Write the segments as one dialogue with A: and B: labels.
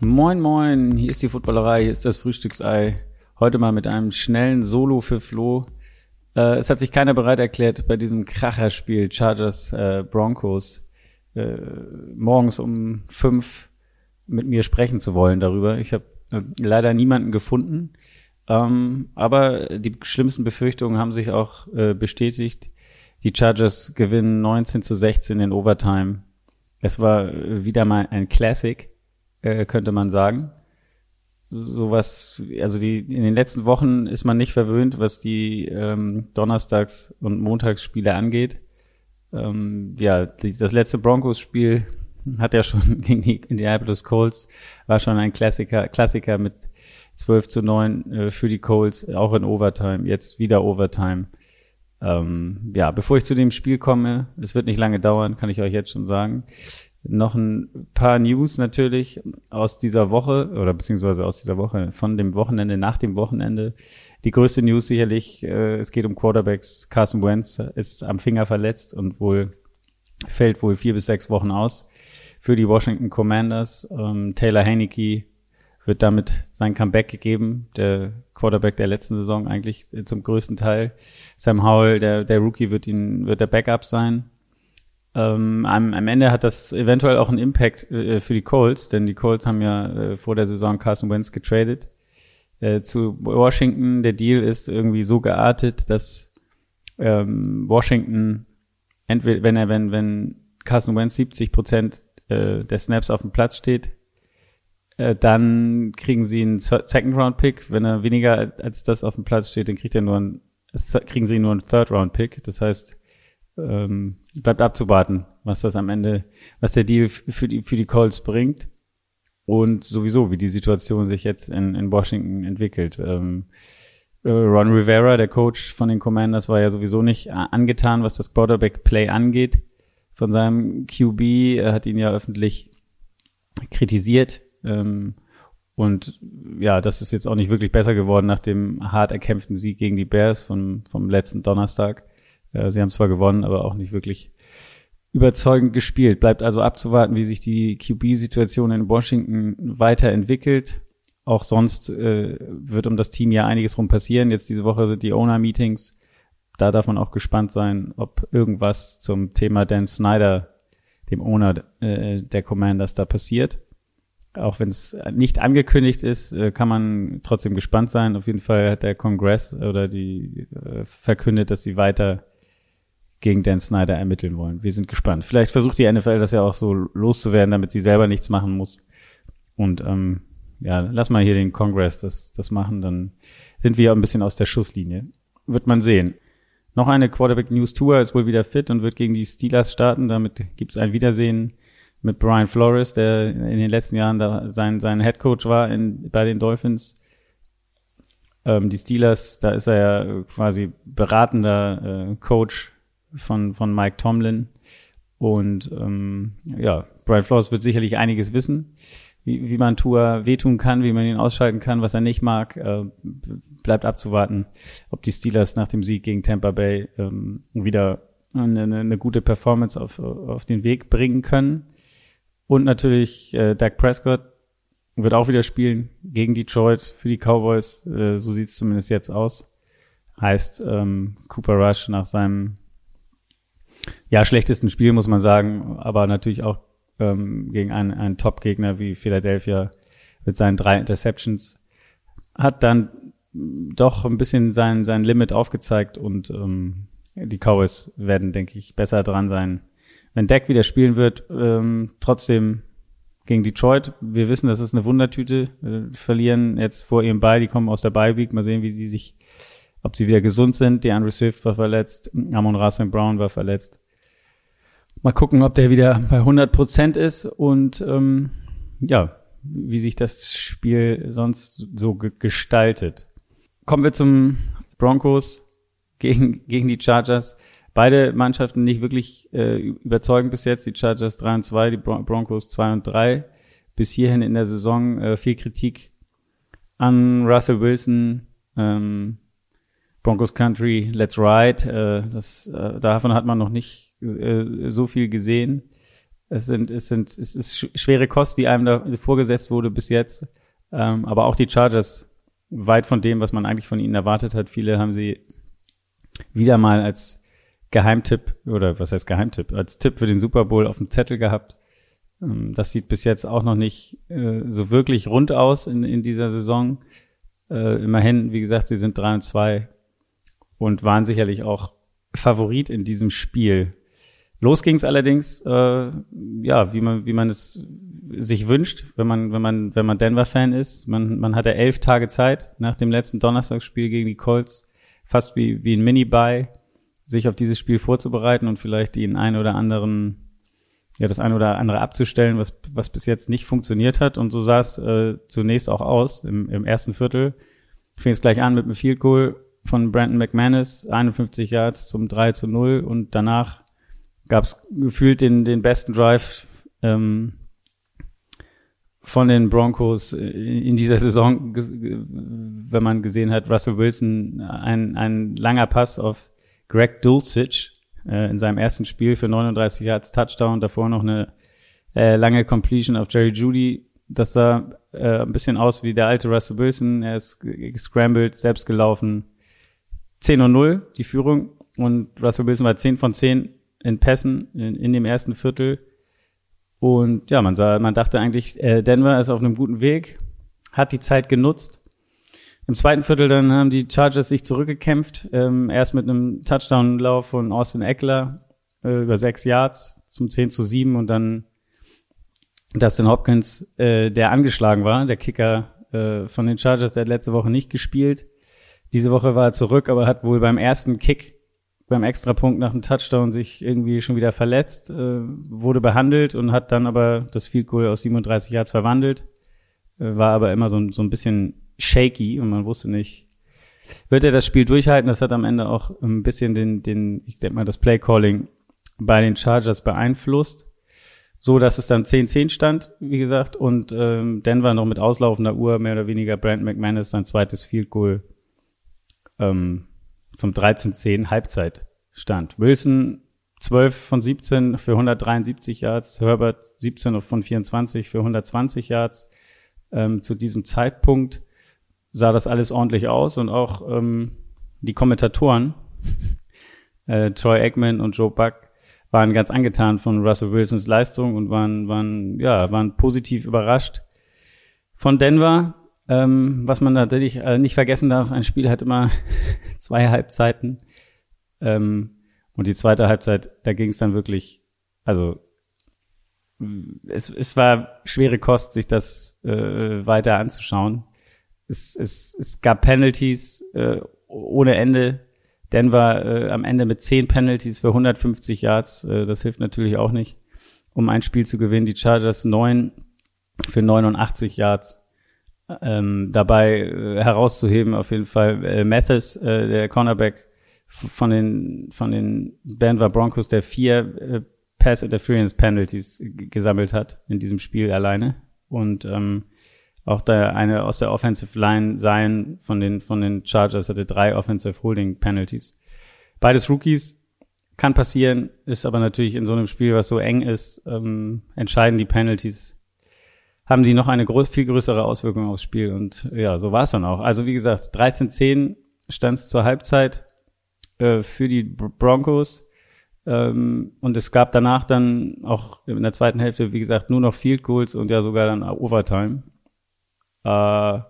A: Moin, moin, hier ist die Footballerei, hier ist das Frühstücksei. Heute mal mit einem schnellen Solo für Flo. Äh, es hat sich keiner bereit erklärt, bei diesem Kracherspiel Chargers äh, Broncos äh, morgens um fünf mit mir sprechen zu wollen darüber. Ich habe äh, leider niemanden gefunden. Ähm, aber die schlimmsten Befürchtungen haben sich auch äh, bestätigt. Die Chargers gewinnen 19 zu 16 in Overtime. Es war äh, wieder mal ein Classic äh, könnte man sagen. Sowas, also die in den letzten Wochen ist man nicht verwöhnt, was die ähm, Donnerstags- und Montagsspiele angeht. Ähm, ja, das letzte Broncos-Spiel hat ja schon gegen die Indianapolis Colts, war schon ein Klassiker, Klassiker mit 12 zu 9 äh, für die Colts, auch in Overtime, jetzt wieder Overtime. Ähm, ja, bevor ich zu dem Spiel komme, es wird nicht lange dauern, kann ich euch jetzt schon sagen noch ein paar News natürlich aus dieser Woche oder beziehungsweise aus dieser Woche von dem Wochenende nach dem Wochenende. Die größte News sicherlich, äh, es geht um Quarterbacks. Carson Wentz ist am Finger verletzt und wohl fällt wohl vier bis sechs Wochen aus für die Washington Commanders. Ähm, Taylor Haneke wird damit sein Comeback gegeben, der Quarterback der letzten Saison eigentlich zum größten Teil. Sam Howell, der, der Rookie, wird ihn, wird der Backup sein. Ähm, am, am Ende hat das eventuell auch einen Impact äh, für die Colts, denn die Colts haben ja äh, vor der Saison Carson Wentz getradet äh, zu Washington. Der Deal ist irgendwie so geartet, dass ähm, Washington entweder, wenn er, wenn, wenn Carson Wentz 70 Prozent äh, der Snaps auf dem Platz steht, äh, dann kriegen sie einen Second Round Pick. Wenn er weniger als das auf dem Platz steht, dann kriegt er nur einen, kriegen sie nur einen Third Round Pick. Das heißt, ähm, bleibt abzuwarten, was das am Ende, was der Deal für die, für die Colts bringt und sowieso, wie die Situation sich jetzt in, in Washington entwickelt. Ähm, äh, Ron Rivera, der Coach von den Commanders, war ja sowieso nicht angetan, was das Quarterback-Play angeht von seinem QB. Er hat ihn ja öffentlich kritisiert. Ähm, und ja, das ist jetzt auch nicht wirklich besser geworden nach dem hart erkämpften Sieg gegen die Bears vom, vom letzten Donnerstag. Äh, sie haben zwar gewonnen, aber auch nicht wirklich überzeugend gespielt. Bleibt also abzuwarten, wie sich die QB-Situation in Washington weiterentwickelt. Auch sonst äh, wird um das Team ja einiges rum passieren. Jetzt diese Woche sind die Owner-Meetings. Da darf man auch gespannt sein, ob irgendwas zum Thema Dan Snyder, dem Owner äh, der Commanders, da passiert. Auch wenn es nicht angekündigt ist, äh, kann man trotzdem gespannt sein. Auf jeden Fall hat der Kongress oder die äh, verkündet, dass sie weiter gegen Dan Snyder ermitteln wollen. Wir sind gespannt. Vielleicht versucht die NFL das ja auch so loszuwerden, damit sie selber nichts machen muss. Und ähm, ja, lass mal hier den Congress das, das machen, dann sind wir ein bisschen aus der Schusslinie. Wird man sehen. Noch eine Quarterback News Tour ist wohl wieder fit und wird gegen die Steelers starten. Damit gibt's ein Wiedersehen mit Brian Flores, der in den letzten Jahren da sein, sein Head Coach war in, bei den Dolphins. Ähm, die Steelers, da ist er ja quasi beratender äh, Coach von, von Mike Tomlin. Und ähm, ja, Brian Flores wird sicherlich einiges wissen, wie, wie man Tour wehtun kann, wie man ihn ausschalten kann, was er nicht mag. Äh, bleibt abzuwarten, ob die Steelers nach dem Sieg gegen Tampa Bay ähm, wieder eine, eine gute Performance auf, auf den Weg bringen können. Und natürlich äh, Dak Prescott wird auch wieder spielen gegen Detroit für die Cowboys. Äh, so sieht es zumindest jetzt aus. Heißt, ähm, Cooper Rush nach seinem ja, schlechtesten Spiel, muss man sagen, aber natürlich auch ähm, gegen einen, einen Top-Gegner wie Philadelphia mit seinen drei Interceptions hat dann doch ein bisschen sein, sein Limit aufgezeigt und ähm, die Cowboys werden, denke ich, besser dran sein. Wenn Deck wieder spielen wird, ähm, trotzdem gegen Detroit. Wir wissen, das ist eine Wundertüte. Wir verlieren jetzt vor ihrem Ball, die kommen aus der Bye Week. Mal sehen, wie sie sich ob sie wieder gesund sind. Die Andre Swift war verletzt, Amon Rasen Brown war verletzt. Mal gucken, ob der wieder bei 100 Prozent ist und ähm, ja, wie sich das Spiel sonst so ge gestaltet. Kommen wir zum Broncos gegen, gegen die Chargers. Beide Mannschaften nicht wirklich äh, überzeugend bis jetzt. Die Chargers 3 und 2, die Bron Broncos 2 und 3. bis hierhin in der Saison äh, viel Kritik an Russell Wilson, ähm, Broncos Country, Let's Ride. Äh, das, äh, davon hat man noch nicht äh, so viel gesehen. Es sind, es sind, es ist schwere Kost, die einem da vorgesetzt wurde bis jetzt. Ähm, aber auch die Chargers weit von dem, was man eigentlich von ihnen erwartet hat. Viele haben sie wieder mal als Geheimtipp oder was heißt Geheimtipp, als Tipp für den Super Bowl auf dem Zettel gehabt. Ähm, das sieht bis jetzt auch noch nicht äh, so wirklich rund aus in, in dieser Saison. Äh, immerhin, wie gesagt, sie sind 3 und 2 und waren sicherlich auch Favorit in diesem Spiel. Los ging es allerdings, äh, ja, wie man, wie man es sich wünscht, wenn man, wenn man, wenn man Denver-Fan ist. Man, man hatte elf Tage Zeit nach dem letzten Donnerstagsspiel gegen die Colts, fast wie, wie ein Mini-Buy, sich auf dieses Spiel vorzubereiten und vielleicht den einen oder anderen, ja, das eine oder andere abzustellen, was, was bis jetzt nicht funktioniert hat. Und so sah es äh, zunächst auch aus im, im ersten Viertel. Fing es gleich an mit einem Field Goal von Brandon McManus, 51 Yards zum 3 zu 0 und danach gab es gefühlt den, den besten Drive ähm, von den Broncos in dieser Saison, wenn man gesehen hat, Russell Wilson, ein, ein langer Pass auf Greg Dulcich äh, in seinem ersten Spiel für 39 Yards Touchdown, davor noch eine äh, lange Completion auf Jerry Judy. Das sah äh, ein bisschen aus wie der alte Russell Wilson. Er ist gescrambled, selbst gelaufen. 10 und 0, die Führung. Und Russell Wilson war 10 von 10 in Pässen in, in dem ersten Viertel. Und ja, man sah, man dachte eigentlich, äh, Denver ist auf einem guten Weg, hat die Zeit genutzt. Im zweiten Viertel dann haben die Chargers sich zurückgekämpft, ähm, erst mit einem Touchdown-Lauf von Austin Eckler äh, über sechs Yards zum 10 zu 7 und dann Dustin Hopkins, äh, der angeschlagen war, der Kicker äh, von den Chargers, der hat letzte Woche nicht gespielt. Diese Woche war er zurück, aber hat wohl beim ersten Kick beim Extrapunkt nach dem Touchdown sich irgendwie schon wieder verletzt, äh, wurde behandelt und hat dann aber das Field Goal aus 37 Yards verwandelt, äh, war aber immer so, so ein bisschen shaky und man wusste nicht, wird er das Spiel durchhalten? Das hat am Ende auch ein bisschen den, den ich denke mal, das Play Calling bei den Chargers beeinflusst, so dass es dann 10-10 stand, wie gesagt, und ähm, Denver noch mit auslaufender Uhr mehr oder weniger Brent McManus sein zweites Field Goal ähm, zum 13-10 Halbzeit stand. Wilson 12 von 17 für 173 Yards, Herbert 17 von 24 für 120 Yards. Ähm, zu diesem Zeitpunkt sah das alles ordentlich aus und auch ähm, die Kommentatoren, äh, Troy Eggman und Joe Buck, waren ganz angetan von Russell Wilsons Leistung und waren, waren, ja, waren positiv überrascht von Denver. Ähm, was man natürlich äh, nicht vergessen darf, ein Spiel hat immer zwei Halbzeiten. Ähm, und die zweite Halbzeit, da ging es dann wirklich, also es, es war schwere Kost, sich das äh, weiter anzuschauen. Es, es, es gab Penalties äh, ohne Ende. Denver äh, am Ende mit zehn Penalties für 150 Yards. Äh, das hilft natürlich auch nicht, um ein Spiel zu gewinnen. Die Chargers neun für 89 Yards. Ähm, dabei äh, herauszuheben auf jeden Fall äh, Mathis, äh, der Cornerback von den von den Denver Broncos, der vier äh, Pass Interference Penalties gesammelt hat in diesem Spiel alleine und ähm, auch da eine aus der Offensive Line sein von den von den Chargers hatte drei Offensive Holding Penalties. Beides Rookies kann passieren, ist aber natürlich in so einem Spiel, was so eng ist, ähm, entscheiden die Penalties haben die noch eine groß, viel größere Auswirkung aufs Spiel. Und ja, so war es dann auch. Also wie gesagt, 13-10 stand es zur Halbzeit äh, für die Broncos. Ähm, und es gab danach dann auch in der zweiten Hälfte, wie gesagt, nur noch Field Goals und ja sogar dann Overtime. Äh,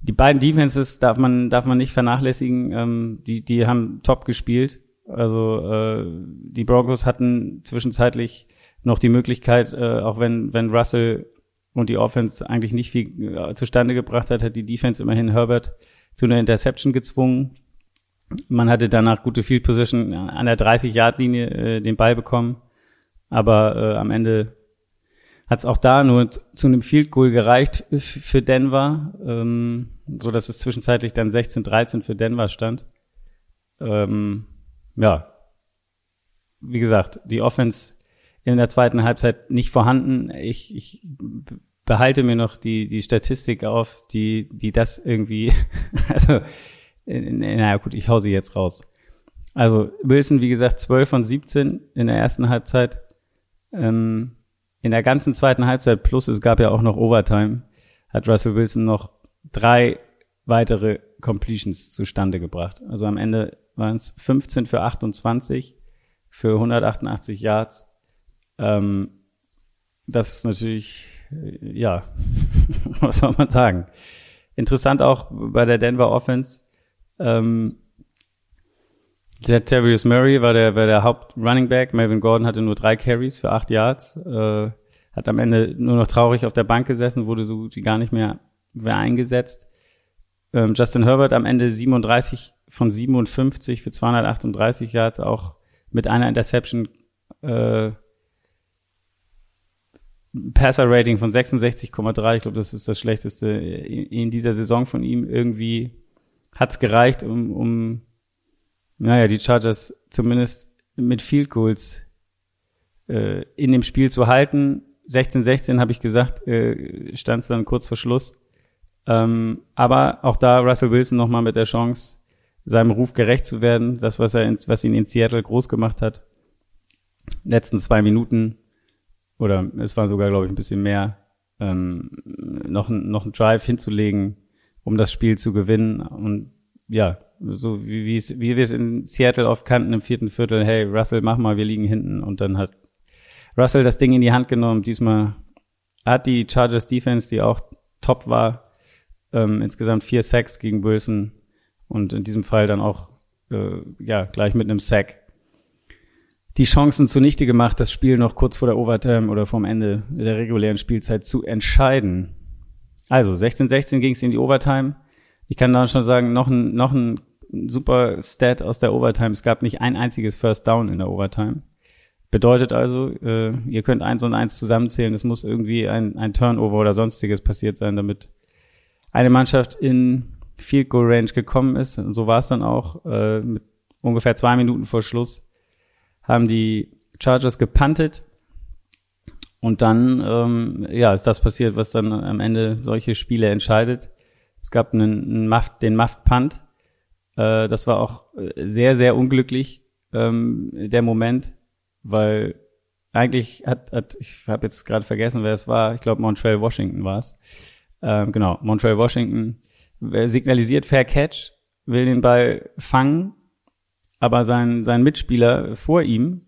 A: die beiden Defenses darf man, darf man nicht vernachlässigen. Ähm, die, die haben top gespielt. Also äh, die Broncos hatten zwischenzeitlich noch die Möglichkeit, äh, auch wenn, wenn Russell und die Offense eigentlich nicht viel äh, zustande gebracht hat, hat die Defense immerhin Herbert zu einer Interception gezwungen. Man hatte danach gute Field Position an der 30-Yard-Linie äh, den Ball bekommen, aber äh, am Ende hat es auch da nur zu einem Field Goal gereicht für Denver, ähm, so dass es zwischenzeitlich dann 16-13 für Denver stand. Ähm, ja, wie gesagt, die Offense in der zweiten Halbzeit nicht vorhanden. Ich, ich behalte mir noch die, die Statistik auf, die, die das irgendwie, also, naja, gut, ich hau sie jetzt raus. Also, Wilson, wie gesagt, 12 von 17 in der ersten Halbzeit. Ähm, in der ganzen zweiten Halbzeit, plus es gab ja auch noch Overtime, hat Russell Wilson noch drei weitere Completions zustande gebracht. Also am Ende waren es 15 für 28 für 188 Yards. Ähm, das ist natürlich, äh, ja, was soll man sagen. Interessant auch bei der Denver Offense. Ähm, der Terrius Murray war der, war der Haupt-Running Back. Melvin Gordon hatte nur drei Carries für acht Yards. Äh, hat am Ende nur noch traurig auf der Bank gesessen, wurde so gut wie gar nicht mehr, mehr eingesetzt. Ähm, Justin Herbert am Ende 37 von 57 für 238 Yards, auch mit einer Interception äh, Passer-Rating von 66,3. Ich glaube, das ist das schlechteste in dieser Saison von ihm. Irgendwie hat's gereicht, um, um naja, die Chargers zumindest mit Field Goals äh, in dem Spiel zu halten. 16-16 habe ich gesagt, äh, stand es dann kurz vor Schluss. Ähm, aber auch da Russell Wilson nochmal mit der Chance, seinem Ruf gerecht zu werden. Das, was er, in, was ihn in Seattle groß gemacht hat. Letzten zwei Minuten oder es war sogar, glaube ich, ein bisschen mehr, ähm, noch, noch einen Drive hinzulegen, um das Spiel zu gewinnen. Und ja, so wie, wie, wir es in Seattle oft kannten im vierten Viertel, hey, Russell, mach mal, wir liegen hinten. Und dann hat Russell das Ding in die Hand genommen. Diesmal hat die Chargers Defense, die auch top war, ähm, insgesamt vier Sacks gegen Wilson und in diesem Fall dann auch äh, ja gleich mit einem Sack die Chancen zunichte gemacht, das Spiel noch kurz vor der Overtime oder vom Ende der regulären Spielzeit zu entscheiden. Also 16-16 ging es in die Overtime. Ich kann da schon sagen, noch ein, noch ein super Stat aus der Overtime. Es gab nicht ein einziges First Down in der Overtime. Bedeutet also, äh, ihr könnt eins und eins zusammenzählen. Es muss irgendwie ein, ein Turnover oder sonstiges passiert sein, damit eine Mannschaft in Field Goal Range gekommen ist. Und so war es dann auch äh, mit ungefähr zwei Minuten vor Schluss haben die Chargers gepuntet und dann ähm, ja ist das passiert, was dann am Ende solche Spiele entscheidet. Es gab einen, einen Muff, den Muff Punt. Äh, das war auch sehr sehr unglücklich ähm, der Moment, weil eigentlich hat, hat ich habe jetzt gerade vergessen, wer es war. Ich glaube Montreal Washington war es. Ähm, genau, Montreal Washington signalisiert Fair Catch, will den Ball fangen aber sein, sein Mitspieler vor ihm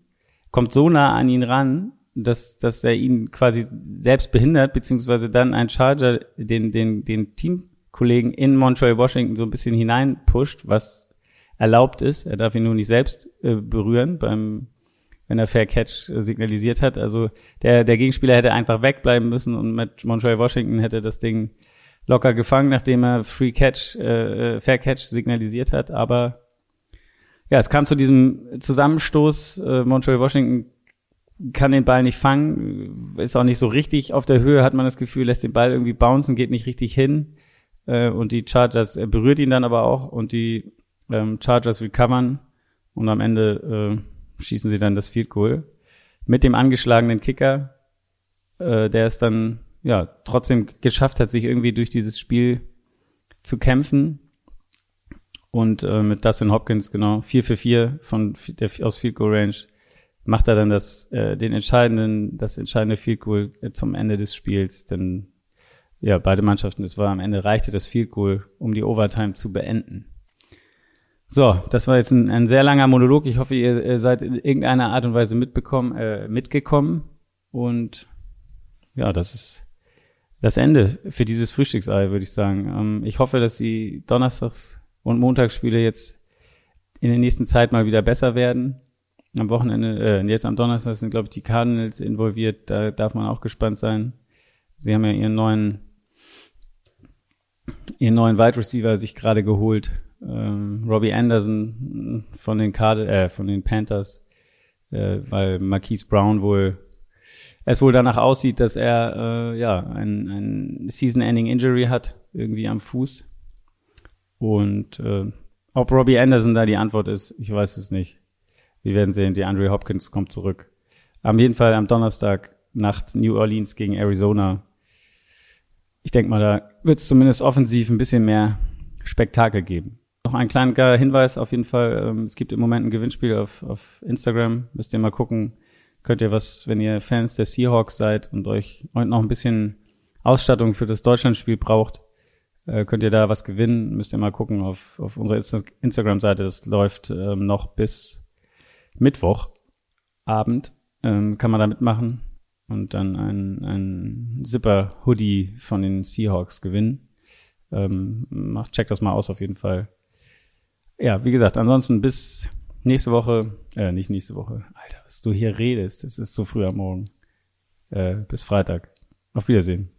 A: kommt so nah an ihn ran, dass, dass er ihn quasi selbst behindert, beziehungsweise dann ein Charger den, den, den Teamkollegen in Montreal Washington so ein bisschen hineinpusht, was erlaubt ist. Er darf ihn nur nicht selbst äh, berühren beim, wenn er Fair Catch signalisiert hat. Also der, der Gegenspieler hätte einfach wegbleiben müssen und mit Montreal Washington hätte das Ding locker gefangen, nachdem er Free Catch, äh, Fair Catch signalisiert hat. Aber ja, es kam zu diesem Zusammenstoß. Äh, Montreal Washington kann den Ball nicht fangen, ist auch nicht so richtig auf der Höhe, hat man das Gefühl, lässt den Ball irgendwie bouncen, geht nicht richtig hin. Äh, und die Chargers er berührt ihn dann aber auch und die ähm, Chargers recovern und am Ende äh, schießen sie dann das Field Goal mit dem angeschlagenen Kicker, äh, der es dann ja trotzdem geschafft hat, sich irgendwie durch dieses Spiel zu kämpfen und äh, mit Dustin Hopkins, genau, 4 für 4 von der, aus Field Goal Range macht er dann das, äh, den entscheidenden, das entscheidende Field Goal äh, zum Ende des Spiels. Denn ja, beide Mannschaften, es war am Ende reichte das Field Goal, um die Overtime zu beenden. So, das war jetzt ein, ein sehr langer Monolog. Ich hoffe, ihr, ihr seid in irgendeiner Art und Weise mitbekommen, äh, mitgekommen. Und ja, das ist das Ende für dieses Frühstücksei, würde ich sagen. Ähm, ich hoffe, dass Sie donnerstags und Montagsspiele jetzt in der nächsten Zeit mal wieder besser werden. Am Wochenende, äh, jetzt am Donnerstag sind, glaube ich, die Cardinals involviert. Da darf man auch gespannt sein. Sie haben ja ihren neuen, ihren neuen Wide Receiver sich gerade geholt. Ähm, Robbie Anderson von den Card äh, von den Panthers, äh, weil Marquise Brown wohl es wohl danach aussieht, dass er äh, ja ein, ein Season-Ending Injury hat, irgendwie am Fuß. Und äh, ob Robbie Anderson da die Antwort ist, ich weiß es nicht. Wir werden sehen, die Andre Hopkins kommt zurück. Am jeden Fall am Donnerstag Nacht New Orleans gegen Arizona. ich denke mal, da wird es zumindest offensiv ein bisschen mehr Spektakel geben. Noch ein kleiner Hinweis auf jeden Fall. Ähm, es gibt im Moment ein Gewinnspiel auf, auf Instagram. Müsst ihr mal gucken. Könnt ihr was, wenn ihr Fans der Seahawks seid und euch und noch ein bisschen Ausstattung für das Deutschlandspiel braucht, äh, könnt ihr da was gewinnen. Müsst ihr mal gucken auf, auf unserer Insta Instagram-Seite. Das läuft ähm, noch bis Mittwochabend. Ähm, kann man da mitmachen und dann ein, ein Zipper-Hoodie von den Seahawks gewinnen. Ähm, macht, checkt das mal aus auf jeden Fall. Ja, wie gesagt, ansonsten bis nächste Woche, äh, nicht nächste Woche. Alter, was du hier redest, es ist so früh am Morgen. Äh, bis Freitag. Auf Wiedersehen.